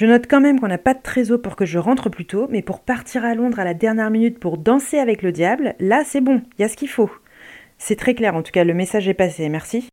Je note quand même qu'on n'a pas de trésor pour que je rentre plus tôt, mais pour partir à Londres à la dernière minute pour danser avec le diable, là c'est bon, il y a ce qu'il faut. C'est très clair en tout cas, le message est passé, merci.